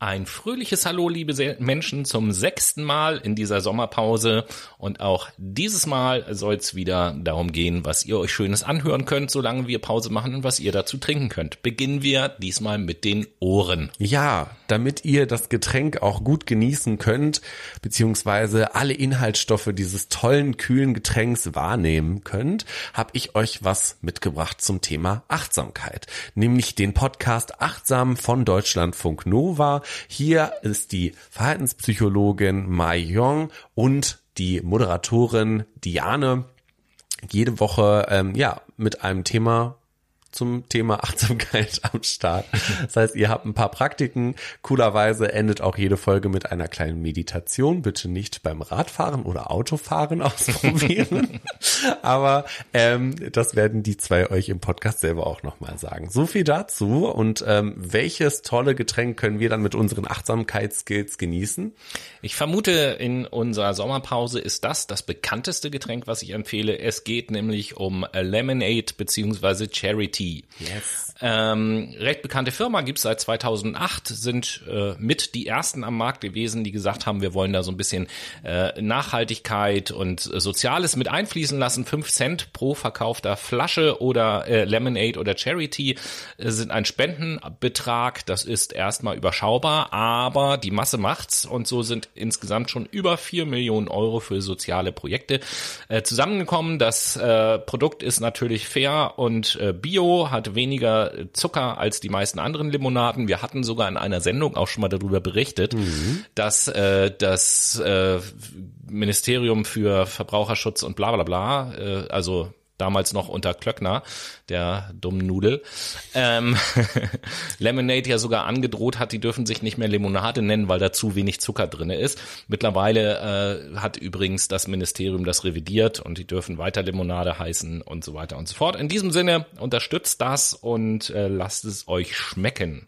Ein fröhliches Hallo, liebe Menschen, zum sechsten Mal in dieser Sommerpause. Und auch dieses Mal soll es wieder darum gehen, was ihr euch Schönes anhören könnt, solange wir Pause machen und was ihr dazu trinken könnt. Beginnen wir diesmal mit den Ohren. Ja, damit ihr das Getränk auch gut genießen könnt, beziehungsweise alle Inhaltsstoffe dieses tollen, kühlen Getränks wahrnehmen könnt, habe ich euch was mitgebracht zum Thema Achtsamkeit. Nämlich den Podcast Achtsam von Deutschlandfunk Nova hier ist die Verhaltenspsychologin Mai Yong und die Moderatorin Diane jede Woche ähm, ja mit einem Thema zum Thema Achtsamkeit am Start. Das heißt, ihr habt ein paar Praktiken. Coolerweise endet auch jede Folge mit einer kleinen Meditation. Bitte nicht beim Radfahren oder Autofahren ausprobieren. Aber ähm, das werden die zwei euch im Podcast selber auch nochmal sagen. So viel dazu. Und ähm, welches tolle Getränk können wir dann mit unseren Achtsamkeitsskills genießen? Ich vermute, in unserer Sommerpause ist das das bekannteste Getränk, was ich empfehle. Es geht nämlich um Lemonade beziehungsweise Charity Tea. Yes. Ähm, recht bekannte Firma, gibt's seit 2008, sind äh, mit die ersten am Markt gewesen, die gesagt haben, wir wollen da so ein bisschen äh, Nachhaltigkeit und Soziales mit einfließen lassen. Fünf Cent pro verkaufter Flasche oder äh, Lemonade oder Charity äh, sind ein Spendenbetrag. Das ist erstmal überschaubar, aber die Masse macht's und so sind insgesamt schon über vier Millionen Euro für soziale Projekte äh, zusammengekommen. Das äh, Produkt ist natürlich fair und äh, bio hat weniger Zucker als die meisten anderen Limonaden. Wir hatten sogar in einer Sendung auch schon mal darüber berichtet, mhm. dass äh, das äh, Ministerium für Verbraucherschutz und bla bla bla, äh, also damals noch unter Klöckner, der dummen Nudel, ähm, Lemonade ja sogar angedroht hat, die dürfen sich nicht mehr Limonade nennen, weil da zu wenig Zucker drinne ist. Mittlerweile äh, hat übrigens das Ministerium das revidiert und die dürfen weiter Limonade heißen und so weiter und so fort. In diesem Sinne unterstützt das und äh, lasst es euch schmecken.